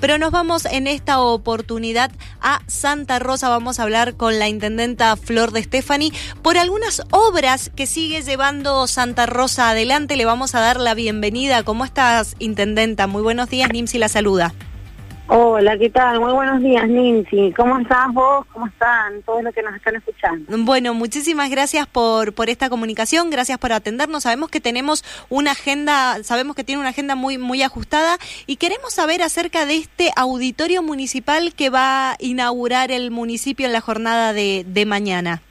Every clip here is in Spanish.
pero nos vamos en esta oportunidad a Santa Rosa. Vamos a hablar con la intendenta Flor de Stefani por algunas obras que sigue llevando Santa Rosa adelante. Le vamos a dar la bienvenida. ¿Cómo estás, intendenta? Muy buenos días, Nimsi la saluda. Hola, ¿qué tal? Muy buenos días, Nancy. ¿Cómo estás vos? ¿Cómo están todos los que nos están escuchando? Bueno, muchísimas gracias por, por esta comunicación, gracias por atendernos. Sabemos que tenemos una agenda, sabemos que tiene una agenda muy, muy ajustada y queremos saber acerca de este auditorio municipal que va a inaugurar el municipio en la jornada de, de mañana.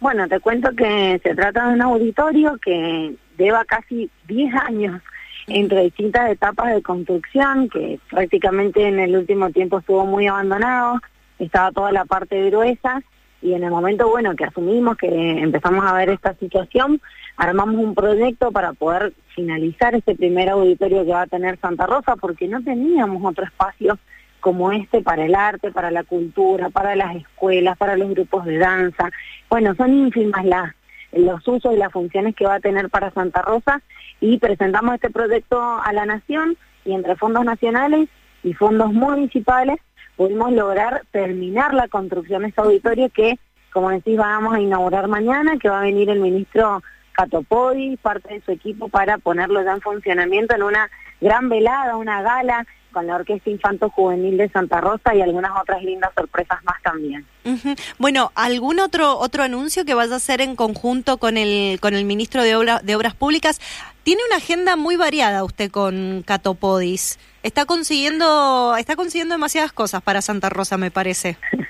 Bueno, te cuento que se trata de un auditorio que lleva casi 10 años entre distintas etapas de construcción, que prácticamente en el último tiempo estuvo muy abandonado, estaba toda la parte gruesa, y en el momento, bueno, que asumimos que empezamos a ver esta situación, armamos un proyecto para poder finalizar este primer auditorio que va a tener Santa Rosa, porque no teníamos otro espacio como este para el arte, para la cultura, para las escuelas, para los grupos de danza. Bueno, son ínfimas las los usos y las funciones que va a tener para Santa Rosa y presentamos este proyecto a la Nación y entre fondos nacionales y fondos municipales pudimos lograr terminar la construcción de este auditorio que, como decís, vamos a inaugurar mañana, que va a venir el ministro Catopodi, parte de su equipo, para ponerlo ya en funcionamiento en una gran velada, una gala con la Orquesta Infanto Juvenil de Santa Rosa y algunas otras lindas sorpresas más también. Bueno, ¿algún otro otro anuncio que vaya a hacer en conjunto con el con el ministro de, Obra, de Obras Públicas? Tiene una agenda muy variada usted con Catopodis. Está consiguiendo está consiguiendo demasiadas cosas para Santa Rosa, me parece.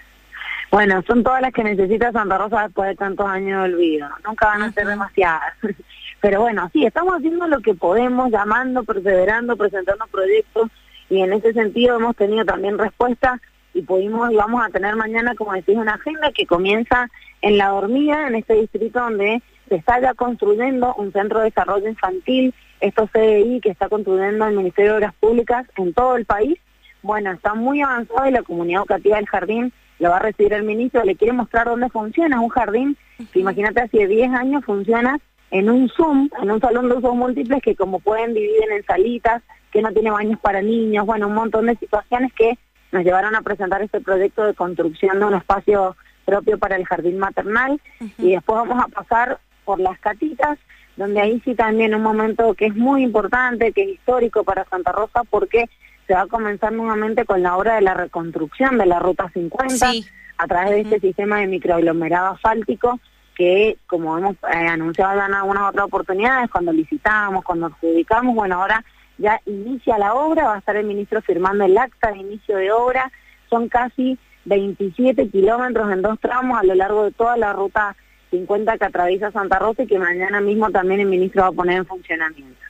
Bueno, son todas las que necesita Santa Rosa después de tantos años de olvido. Nunca van a ser demasiadas. Pero bueno, sí, estamos haciendo lo que podemos, llamando, perseverando, presentando proyectos y en ese sentido hemos tenido también respuesta y pudimos y vamos a tener mañana, como decís, una agenda que comienza en La Dormida, en este distrito donde se está ya construyendo un centro de desarrollo infantil, esto CDI que está construyendo el Ministerio de Obras Públicas en todo el país. Bueno, está muy avanzado y la comunidad educativa del jardín lo va a recibir el ministro, le quiere mostrar dónde funciona un jardín que imagínate hace 10 años funciona en un Zoom, en un salón de usos múltiples que como pueden dividir en salitas, que no tiene baños para niños, bueno, un montón de situaciones que nos llevaron a presentar este proyecto de construcción de un espacio propio para el jardín maternal. Y después vamos a pasar por las catitas, donde ahí sí también un momento que es muy importante, que es histórico para Santa Rosa, porque se va a comenzar nuevamente con la obra de la reconstrucción de la Ruta 50 a través de este sistema de microaglomerado asfáltico que, como hemos eh, anunciado en algunas otras oportunidades, cuando licitamos, cuando adjudicamos, bueno, ahora ya inicia la obra, va a estar el ministro firmando el acta de inicio de obra, son casi 27 kilómetros en dos tramos a lo largo de toda la ruta 50 que atraviesa Santa Rosa y que mañana mismo también el ministro va a poner en funcionamiento.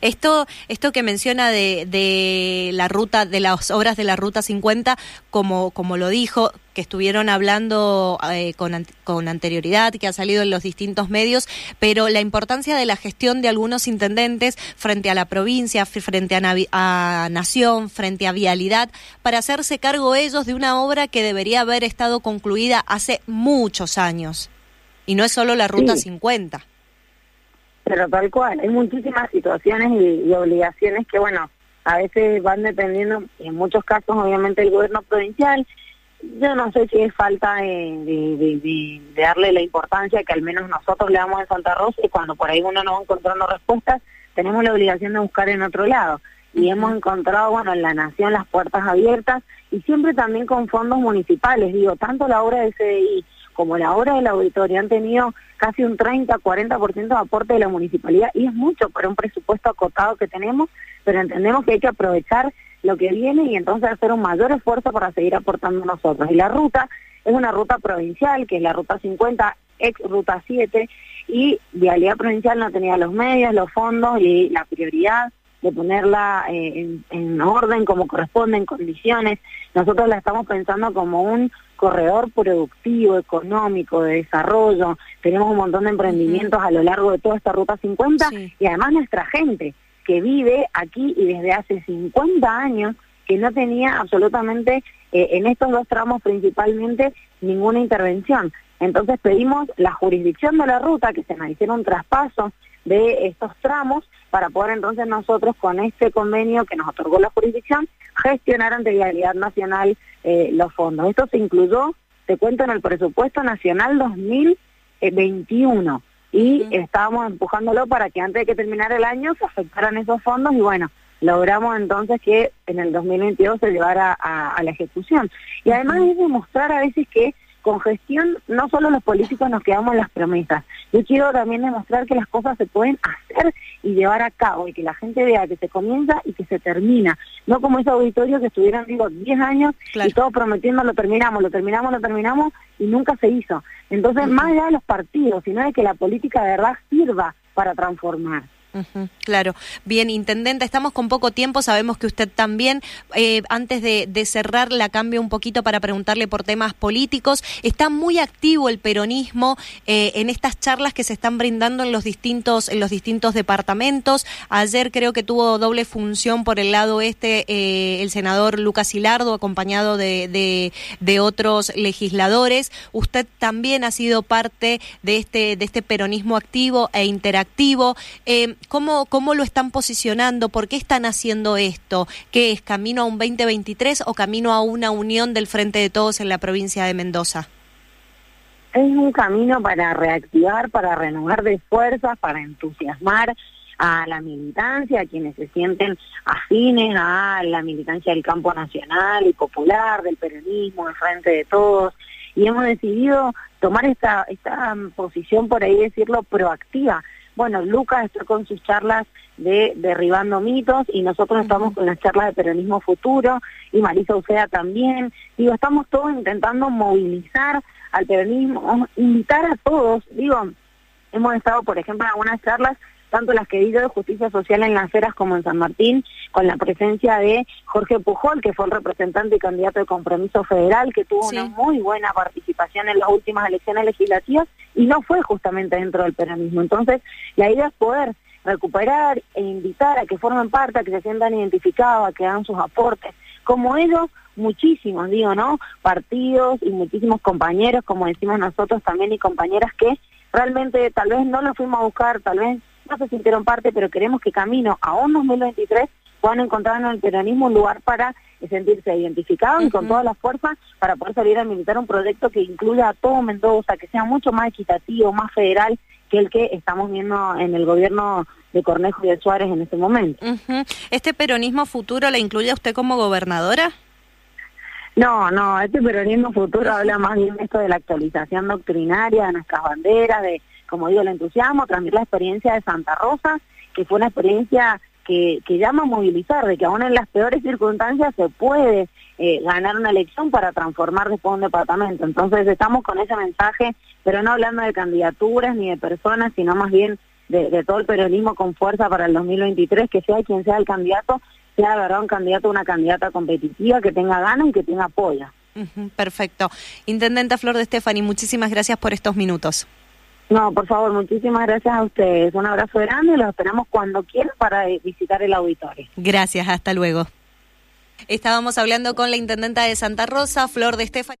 Esto, esto que menciona de, de, la ruta, de las obras de la ruta 50, como, como lo dijo, que estuvieron hablando eh, con, con anterioridad, que ha salido en los distintos medios, pero la importancia de la gestión de algunos intendentes frente a la provincia, frente a, a Nación, frente a Vialidad, para hacerse cargo ellos de una obra que debería haber estado concluida hace muchos años. Y no es solo la ruta 50 pero tal cual, hay muchísimas situaciones y, obligaciones que, bueno, a veces van dependiendo, en muchos casos, obviamente, el gobierno provincial. Yo no sé si es falta de, darle la importancia que al menos nosotros le damos en Santa Rosa y cuando por ahí uno no va encontrando respuestas, tenemos la obligación de buscar en otro lado. Y hemos encontrado, bueno, en la Nación las puertas abiertas y siempre también con fondos municipales. Digo, tanto la obra de CDI como la obra del auditorio han tenido casi un 30-40% de aporte de la municipalidad y es mucho para un presupuesto acotado que tenemos, pero entendemos que hay que aprovechar lo que viene y entonces hacer un mayor esfuerzo para seguir aportando nosotros. Y la ruta es una ruta provincial, que es la ruta 50, ex ruta 7, y Vialidad Provincial no tenía los medios, los fondos y la prioridad de ponerla eh, en, orden como corresponde, en condiciones. Nosotros la estamos pensando como un corredor productivo, económico, de desarrollo. Tenemos un montón de emprendimientos a lo largo de toda esta Ruta 50 y además nuestra gente que vive aquí y desde hace 50 años que no tenía absolutamente eh, en estos dos tramos principalmente ninguna intervención. Entonces pedimos la jurisdicción de la ruta, que se nos hiciera un traspaso de estos tramos para poder entonces nosotros con este convenio que nos otorgó la jurisdicción gestionar ante Vialidad Nacional eh, los fondos. Esto se incluyó, te cuento, en el presupuesto nacional 2021 y estábamos empujándolo para que antes de que terminara el año se afectaran esos fondos y bueno, logramos entonces que en el 2022 se llevara a, la ejecución. Y además es demostrar a veces que con gestión no solo los políticos nos quedamos en las promesas. Yo quiero también demostrar que las cosas se pueden hacer y llevar a cabo y que la gente vea que se comienza y que se termina. No como ese auditorio que estuvieron, digo, 10 años y todos prometiendo lo terminamos, lo terminamos, lo terminamos y nunca se hizo. Entonces, más allá de los partidos, sino de que la política de verdad sirva para transformar claro. Bien, intendente, estamos con poco tiempo, sabemos que usted también, eh, antes de, cerrar, la cambio un poquito para preguntarle por temas políticos. Está muy activo el peronismo eh, en estas charlas que se están brindando en los distintos, en los distintos departamentos. Ayer creo que tuvo doble función por el lado este eh, el senador Lucas Hilardo, acompañado de, de, otros legisladores. Usted también ha sido parte de este, de este peronismo activo e interactivo. ¿Cómo, ¿Cómo lo están posicionando? ¿Por qué están haciendo esto? ¿Qué es camino a un 2023 o camino a una unión del Frente de Todos en la provincia de Mendoza? Es un camino para reactivar, para renovar de fuerzas, para entusiasmar a la militancia, a quienes se sienten afines a la militancia del campo nacional y popular, del peronismo, del Frente de Todos. Y hemos decidido tomar esta, esta posición, por ahí decirlo, proactiva bueno, Lucas está con sus charlas de derribando mitos y nosotros estamos con las charlas de peronismo futuro y Marisa Uceda también. Digo, estamos todos intentando movilizar al peronismo, invitar a todos. Digo, hemos estado, por ejemplo, en algunas charlas tanto las que dio de justicia social en Las Heras como en San Martín, con la presencia de Jorge Pujol, que fue el representante y candidato de compromiso federal, que tuvo una muy buena participación en las últimas elecciones legislativas y no fue justamente dentro del peronismo. Entonces, la idea es poder recuperar e invitar a que formen parte, a que se sientan identificados, a que hagan sus aportes. Como ellos, muchísimos, digo, ¿no? Partidos y muchísimos compañeros, como decimos nosotros también, y compañeras que realmente tal vez no lo fuimos a buscar, tal vez no se sintieron parte, pero queremos que camino a un 2023 puedan encontrar en el peronismo un lugar para sentirse identificados y con todas las fuerzas para poder salir a militar un proyecto que incluya a todo Mendoza, que sea mucho más equitativo, más federal que el que estamos viendo en el gobierno de Cornejo y de Suárez en este momento. ¿Este peronismo futuro la incluye a usted como gobernadora? No, no, este peronismo futuro habla más bien de esto de la actualización doctrinaria de nuestras banderas, de como digo, el entusiasmo, transmitir la experiencia de Santa Rosa, que fue una experiencia que, llama a movilizar, de que aún en las peores circunstancias se puede eh, ganar una elección para transformar después un departamento. Entonces estamos con ese mensaje, pero no hablando de candidaturas ni de personas, sino más bien de, todo el peronismo con fuerza para el 2023, que sea quien sea el candidato, sea de verdad un candidato o una candidata competitiva, que tenga ganas y que tenga apoyo. perfecto. Intendenta Flor de Estefani, muchísimas gracias por estos minutos. No, por favor, muchísimas gracias a ustedes. Un abrazo grande y los esperamos cuando quieran para visitar el auditorio. Gracias, hasta luego. Estábamos hablando con la intendenta de Santa Rosa, Flor de Estefan.